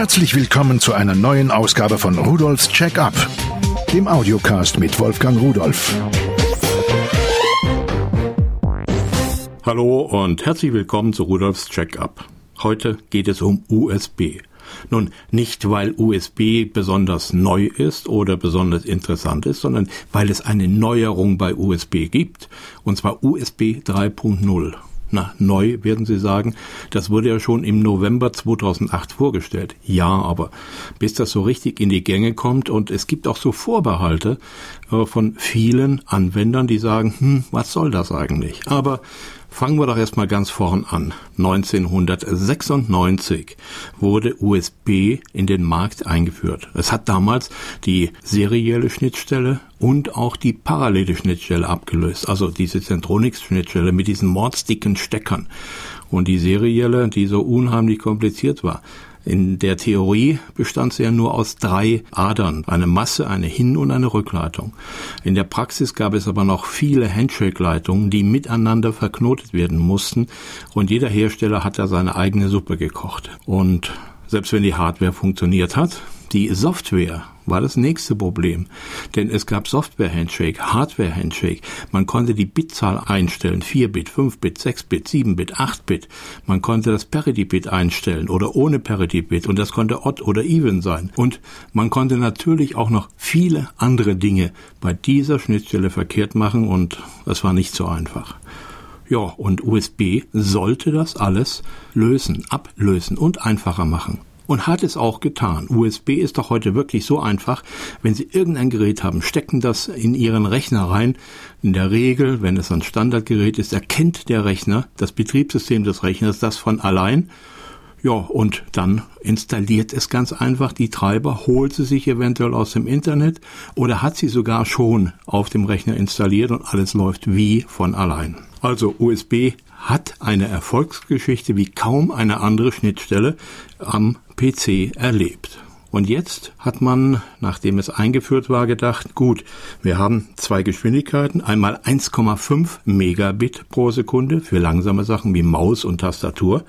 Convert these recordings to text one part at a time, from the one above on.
Herzlich willkommen zu einer neuen Ausgabe von Rudolfs Check-up, dem Audiocast mit Wolfgang Rudolf. Hallo und herzlich willkommen zu Rudolfs Check-up. Heute geht es um USB. Nun, nicht weil USB besonders neu ist oder besonders interessant ist, sondern weil es eine Neuerung bei USB gibt, und zwar USB 3.0. Na, neu werden Sie sagen. Das wurde ja schon im November 2008 vorgestellt. Ja, aber bis das so richtig in die Gänge kommt und es gibt auch so Vorbehalte äh, von vielen Anwendern, die sagen, hm, was soll das eigentlich? Aber Fangen wir doch erstmal ganz vorn an. 1996 wurde USB in den Markt eingeführt. Es hat damals die serielle Schnittstelle und auch die parallele Schnittstelle abgelöst. Also diese Centronix-Schnittstelle mit diesen mordsdicken Steckern. Und die serielle, die so unheimlich kompliziert war. In der Theorie bestand sie ja nur aus drei Adern, eine Masse, eine Hin- und eine Rückleitung. In der Praxis gab es aber noch viele Handshake-Leitungen, die miteinander verknotet werden mussten und jeder Hersteller hat da seine eigene Suppe gekocht. Und selbst wenn die Hardware funktioniert hat, die Software war das nächste Problem, denn es gab Software-Handshake, Hardware-Handshake. Man konnte die Bitzahl einstellen, 4-Bit, 5-Bit, 6-Bit, 7-Bit, 8-Bit. Man konnte das Parity-Bit einstellen oder ohne Parity-Bit und das konnte odd oder even sein. Und man konnte natürlich auch noch viele andere Dinge bei dieser Schnittstelle verkehrt machen und es war nicht so einfach. Ja, und USB sollte das alles lösen, ablösen und einfacher machen und hat es auch getan. USB ist doch heute wirklich so einfach. Wenn Sie irgendein Gerät haben, stecken das in Ihren Rechner rein. In der Regel, wenn es ein Standardgerät ist, erkennt der Rechner, das Betriebssystem des Rechners, das von allein. Ja, und dann installiert es ganz einfach die Treiber, holt sie sich eventuell aus dem Internet oder hat sie sogar schon auf dem Rechner installiert und alles läuft wie von allein. Also USB hat eine Erfolgsgeschichte wie kaum eine andere Schnittstelle am PC erlebt. Und jetzt hat man, nachdem es eingeführt war, gedacht, gut, wir haben zwei Geschwindigkeiten, einmal 1,5 Megabit pro Sekunde für langsame Sachen wie Maus und Tastatur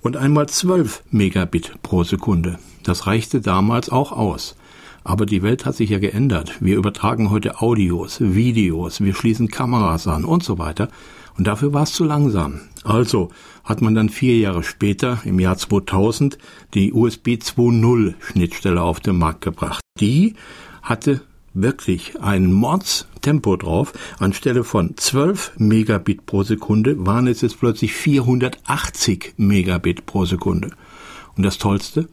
und einmal 12 Megabit pro Sekunde. Das reichte damals auch aus. Aber die Welt hat sich ja geändert. Wir übertragen heute Audios, Videos, wir schließen Kameras an und so weiter. Und dafür war es zu langsam. Also hat man dann vier Jahre später, im Jahr 2000, die USB 2.0 Schnittstelle auf den Markt gebracht. Die hatte wirklich ein Mordstempo drauf. Anstelle von 12 Megabit pro Sekunde waren es jetzt plötzlich 480 Megabit pro Sekunde. Und das Tollste,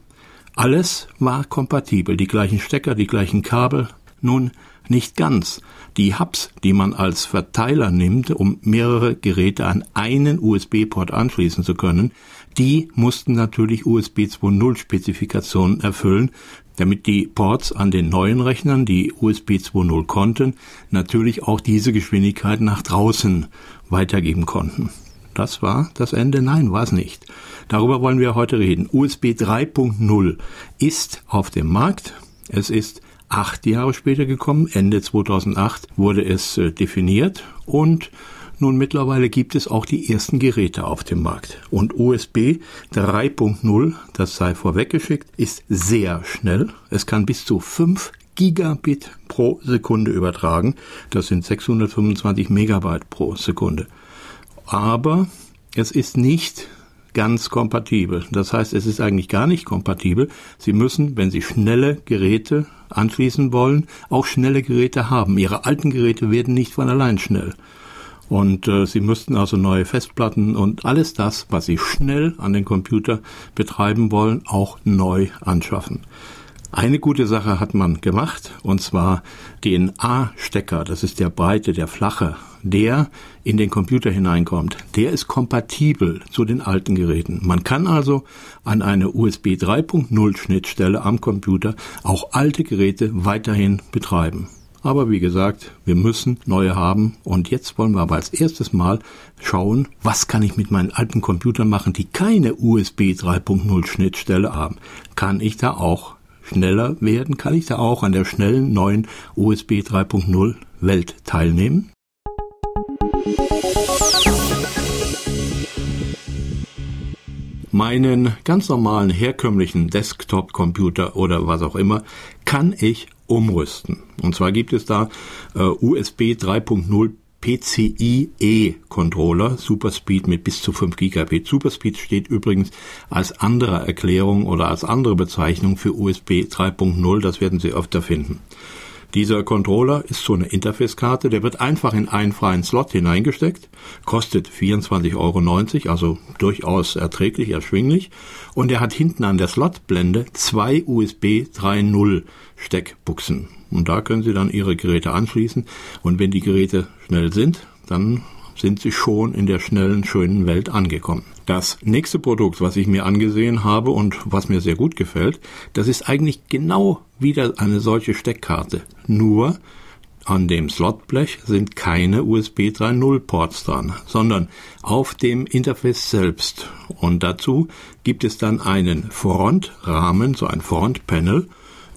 alles war kompatibel. Die gleichen Stecker, die gleichen Kabel. Nun, nicht ganz. Die Hubs, die man als Verteiler nimmt, um mehrere Geräte an einen USB-Port anschließen zu können, die mussten natürlich USB 2.0 Spezifikationen erfüllen, damit die Ports an den neuen Rechnern, die USB 2.0 konnten, natürlich auch diese Geschwindigkeit nach draußen weitergeben konnten. Das war das Ende? Nein, war es nicht. Darüber wollen wir heute reden. USB 3.0 ist auf dem Markt. Es ist acht Jahre später gekommen. Ende 2008 wurde es äh, definiert und nun mittlerweile gibt es auch die ersten Geräte auf dem Markt. Und USB 3.0, das sei vorweggeschickt, ist sehr schnell. Es kann bis zu 5 Gigabit pro Sekunde übertragen. Das sind 625 Megabyte pro Sekunde. Aber es ist nicht ganz kompatibel. Das heißt, es ist eigentlich gar nicht kompatibel. Sie müssen, wenn Sie schnelle Geräte anschließen wollen, auch schnelle Geräte haben. Ihre alten Geräte werden nicht von allein schnell. Und äh, sie müssten also neue Festplatten und alles das, was sie schnell an den Computer betreiben wollen, auch neu anschaffen. Eine gute Sache hat man gemacht, und zwar den A-Stecker, das ist der breite, der flache, der in den Computer hineinkommt, der ist kompatibel zu den alten Geräten. Man kann also an eine USB 3.0 Schnittstelle am Computer auch alte Geräte weiterhin betreiben. Aber wie gesagt, wir müssen neue haben und jetzt wollen wir aber als erstes Mal schauen, was kann ich mit meinen alten Computern machen, die keine USB 3.0 Schnittstelle haben. Kann ich da auch schneller werden? Kann ich da auch an der schnellen neuen USB 3.0 Welt teilnehmen? Meinen ganz normalen herkömmlichen Desktop-Computer oder was auch immer kann ich umrüsten. Und zwar gibt es da äh, USB 3.0 PCIe-Controller, Superspeed mit bis zu 5 Gigabit. Superspeed steht übrigens als andere Erklärung oder als andere Bezeichnung für USB 3.0, das werden Sie öfter finden. Dieser Controller ist so eine Interface-Karte, der wird einfach in einen freien Slot hineingesteckt, kostet 24,90 Euro, also durchaus erträglich, erschwinglich, und er hat hinten an der Slotblende zwei USB 3.0 Steckbuchsen. Und da können Sie dann Ihre Geräte anschließen, und wenn die Geräte schnell sind, dann sind sie schon in der schnellen, schönen Welt angekommen. Das nächste Produkt, was ich mir angesehen habe und was mir sehr gut gefällt, das ist eigentlich genau wieder eine solche Steckkarte. Nur an dem Slotblech sind keine USB 3.0 Ports dran, sondern auf dem Interface selbst. Und dazu gibt es dann einen Frontrahmen, so ein Frontpanel,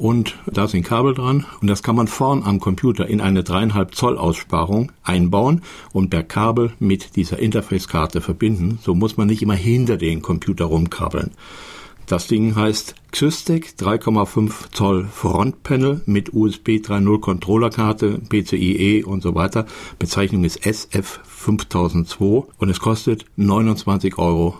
und da sind Kabel dran und das kann man vorn am Computer in eine dreieinhalb Zoll Aussparung einbauen und per Kabel mit dieser Interface-Karte verbinden. So muss man nicht immer hinter den Computer rumkabeln. Das Ding heißt Xystec 3,5 Zoll Frontpanel mit USB 3.0 Controllerkarte, PCIe und so weiter. Bezeichnung ist SF5002 und es kostet 29,90 Euro.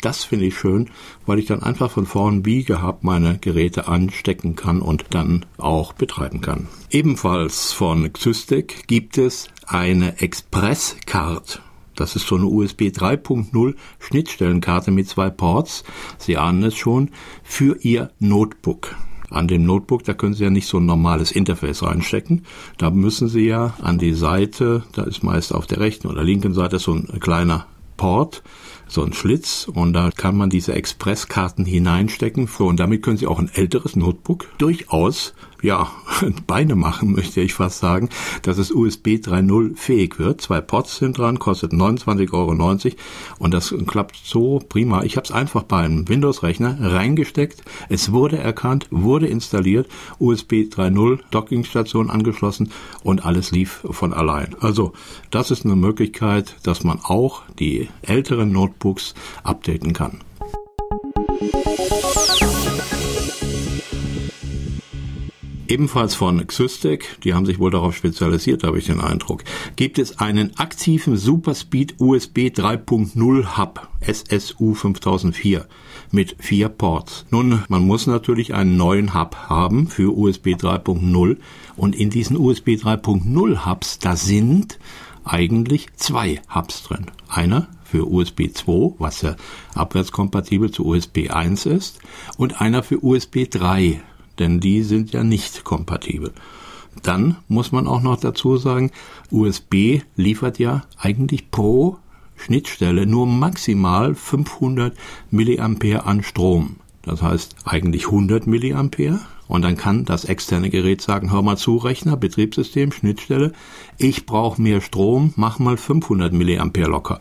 Das finde ich schön, weil ich dann einfach von vorn wie gehabt meine Geräte anstecken kann und dann auch betreiben kann. Ebenfalls von Xystec gibt es eine Express-Card. Das ist so eine USB 3.0 Schnittstellenkarte mit zwei Ports. Sie ahnen es schon, für Ihr Notebook. An dem Notebook, da können Sie ja nicht so ein normales Interface reinstecken. Da müssen Sie ja an die Seite, da ist meist auf der rechten oder linken Seite so ein kleiner Port so ein Schlitz und da kann man diese Expresskarten hineinstecken. Und damit können Sie auch ein älteres Notebook durchaus ja, Beine machen, möchte ich fast sagen, dass es USB 3.0 fähig wird. Zwei Ports sind dran, kostet 29,90 Euro und das klappt so prima. Ich habe es einfach bei einem Windows-Rechner reingesteckt, es wurde erkannt, wurde installiert, USB 3.0 Dockingstation angeschlossen und alles lief von allein. Also das ist eine Möglichkeit, dass man auch die älteren Notebooks updaten kann. Ebenfalls von Xystec, die haben sich wohl darauf spezialisiert, habe ich den Eindruck, gibt es einen aktiven Superspeed USB 3.0 Hub SSU 5004 mit vier Ports. Nun, man muss natürlich einen neuen Hub haben für USB 3.0 und in diesen USB 3.0 Hubs, da sind eigentlich zwei Hubs drin. Einer für USB 2, was ja abwärtskompatibel zu USB 1 ist, und einer für USB 3 denn die sind ja nicht kompatibel. Dann muss man auch noch dazu sagen, USB liefert ja eigentlich pro Schnittstelle nur maximal 500 Milliampere an Strom. Das heißt eigentlich 100 Milliampere. Und dann kann das externe Gerät sagen, hör mal zu, Rechner, Betriebssystem, Schnittstelle, ich brauche mehr Strom, mach mal 500 Milliampere locker.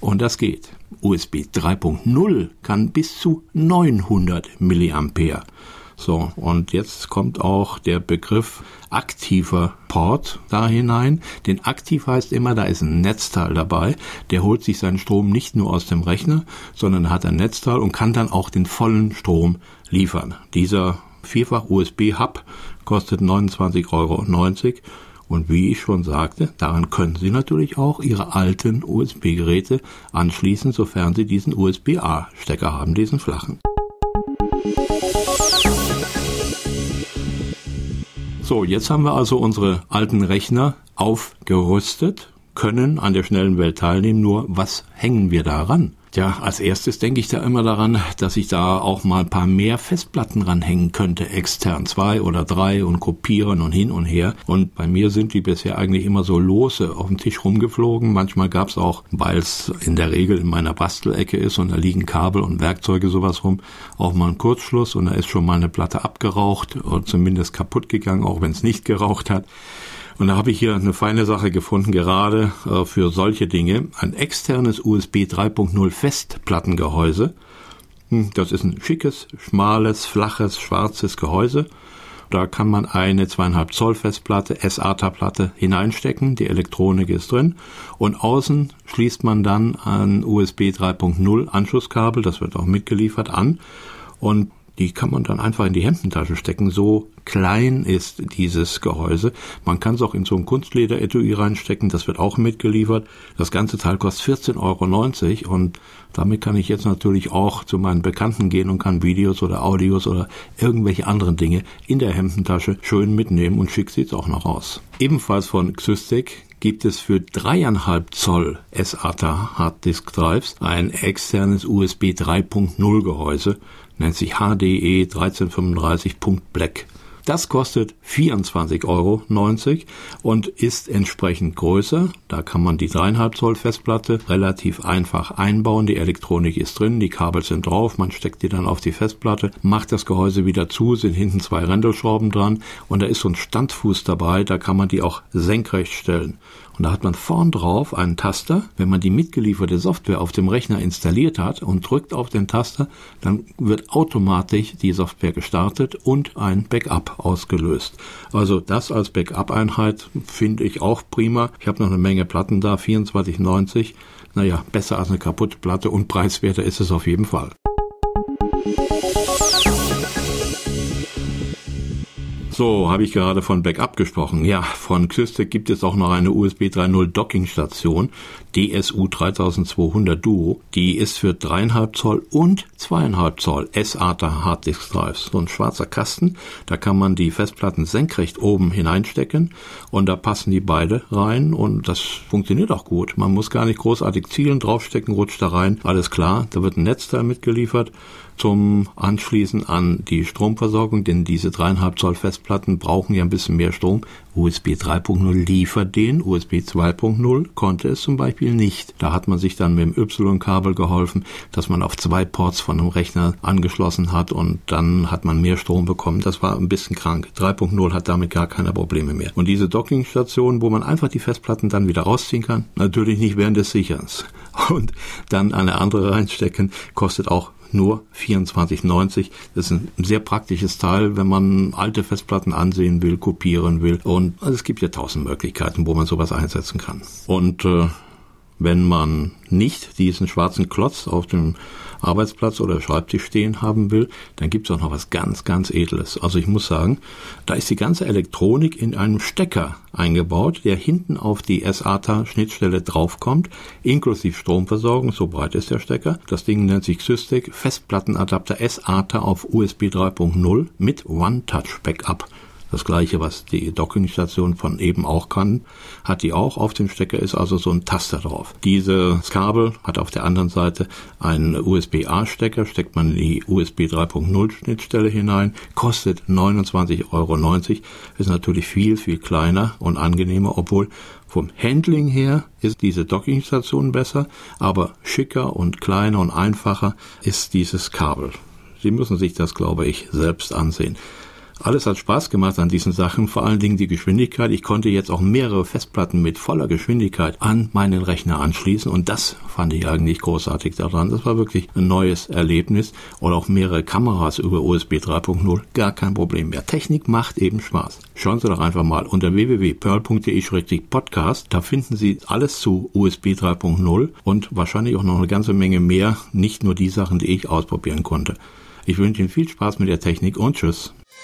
Und das geht. USB 3.0 kann bis zu 900 Milliampere. So, und jetzt kommt auch der Begriff aktiver Port da hinein. Denn aktiv heißt immer, da ist ein Netzteil dabei. Der holt sich seinen Strom nicht nur aus dem Rechner, sondern hat ein Netzteil und kann dann auch den vollen Strom liefern. Dieser vierfach USB-Hub kostet 29,90 Euro. Und wie ich schon sagte, daran können Sie natürlich auch Ihre alten USB-Geräte anschließen, sofern Sie diesen USB-A-Stecker haben, diesen flachen. So, jetzt haben wir also unsere alten Rechner aufgerüstet, können an der schnellen Welt teilnehmen, nur was hängen wir daran? Ja, als erstes denke ich da immer daran, dass ich da auch mal ein paar mehr Festplatten ranhängen könnte, extern zwei oder drei und kopieren und hin und her. Und bei mir sind die bisher eigentlich immer so lose auf dem Tisch rumgeflogen. Manchmal gab es auch, weil es in der Regel in meiner Bastelecke ist und da liegen Kabel und Werkzeuge sowas rum, auch mal einen Kurzschluss und da ist schon mal eine Platte abgeraucht oder zumindest kaputt gegangen, auch wenn es nicht geraucht hat. Und da habe ich hier eine feine Sache gefunden, gerade äh, für solche Dinge. Ein externes USB 3.0 Festplattengehäuse. Hm, das ist ein schickes, schmales, flaches, schwarzes Gehäuse. Da kann man eine 2,5 Zoll Festplatte, SATA-Platte hineinstecken. Die Elektronik ist drin. Und außen schließt man dann ein USB 3.0 Anschlusskabel, das wird auch mitgeliefert, an. Und die kann man dann einfach in die Hemdentasche stecken. So klein ist dieses Gehäuse. Man kann es auch in so ein Kunstleder-Etui reinstecken. Das wird auch mitgeliefert. Das ganze Teil kostet 14,90 Euro und damit kann ich jetzt natürlich auch zu meinen Bekannten gehen und kann Videos oder Audios oder irgendwelche anderen Dinge in der Hemdentasche schön mitnehmen und schick sieht's auch noch aus. Ebenfalls von Xystic gibt es für dreieinhalb Zoll SATA Harddisk Drives ein externes USB 3.0 Gehäuse nennt sich HDE 1335.black. Das kostet 24,90 Euro und ist entsprechend größer. Da kann man die 3,5 Zoll Festplatte relativ einfach einbauen. Die Elektronik ist drin, die Kabel sind drauf, man steckt die dann auf die Festplatte, macht das Gehäuse wieder zu, sind hinten zwei Rändelschrauben dran und da ist so ein Standfuß dabei, da kann man die auch senkrecht stellen. Und da hat man vorn drauf einen Taster. Wenn man die mitgelieferte Software auf dem Rechner installiert hat und drückt auf den Taster, dann wird automatisch die Software gestartet und ein Backup ausgelöst. Also das als Backup-Einheit finde ich auch prima. Ich habe noch eine Menge Platten da, 24,90. Naja, besser als eine kaputte Platte und preiswerter ist es auf jeden Fall. So, habe ich gerade von Backup gesprochen. Ja, von Xystec gibt es auch noch eine USB 3.0 Dockingstation, DSU 3200 Duo. Die ist für 3,5 Zoll und 2,5 Zoll SATA Harddisk Drives. So ein schwarzer Kasten, da kann man die Festplatten senkrecht oben hineinstecken und da passen die beide rein und das funktioniert auch gut. Man muss gar nicht großartig zielen, draufstecken, rutscht da rein. Alles klar, da wird ein Netzteil mitgeliefert zum Anschließen an die Stromversorgung, denn diese dreieinhalb Zoll Festplatten brauchen ja ein bisschen mehr Strom. USB 3.0 liefert den, USB 2.0 konnte es zum Beispiel nicht. Da hat man sich dann mit dem Y-Kabel geholfen, dass man auf zwei Ports von einem Rechner angeschlossen hat und dann hat man mehr Strom bekommen. Das war ein bisschen krank. 3.0 hat damit gar keine Probleme mehr. Und diese Dockingstation, wo man einfach die Festplatten dann wieder rausziehen kann, natürlich nicht während des Sicherns. Und dann eine andere reinstecken, kostet auch nur 24,90. Das ist ein sehr praktisches Teil, wenn man alte Festplatten ansehen will, kopieren will. Und also es gibt ja tausend Möglichkeiten, wo man sowas einsetzen kann. Und äh, wenn man nicht diesen schwarzen Klotz auf dem Arbeitsplatz oder Schreibtisch stehen haben will, dann gibt es auch noch was ganz, ganz Edles. Also ich muss sagen, da ist die ganze Elektronik in einem Stecker eingebaut, der hinten auf die SATA-Schnittstelle draufkommt, inklusive Stromversorgung, so breit ist der Stecker. Das Ding nennt sich Systec Festplattenadapter SATA auf USB 3.0 mit One-Touch-Backup. Das gleiche, was die Dockingstation von eben auch kann, hat die auch. Auf dem Stecker ist also so ein Taster drauf. Dieses Kabel hat auf der anderen Seite einen USB-A-Stecker, steckt man die USB 3.0 Schnittstelle hinein, kostet 29,90 Euro. Ist natürlich viel, viel kleiner und angenehmer, obwohl vom Handling her ist diese Dockingstation besser, aber schicker und kleiner und einfacher ist dieses Kabel. Sie müssen sich das, glaube ich, selbst ansehen. Alles hat Spaß gemacht an diesen Sachen, vor allen Dingen die Geschwindigkeit. Ich konnte jetzt auch mehrere Festplatten mit voller Geschwindigkeit an meinen Rechner anschließen und das fand ich eigentlich großartig daran. Das war wirklich ein neues Erlebnis oder auch mehrere Kameras über USB 3.0, gar kein Problem mehr. Technik macht eben Spaß. Schauen Sie doch einfach mal unter www.pearl.de-podcast. Da finden Sie alles zu USB 3.0 und wahrscheinlich auch noch eine ganze Menge mehr, nicht nur die Sachen, die ich ausprobieren konnte. Ich wünsche Ihnen viel Spaß mit der Technik und tschüss.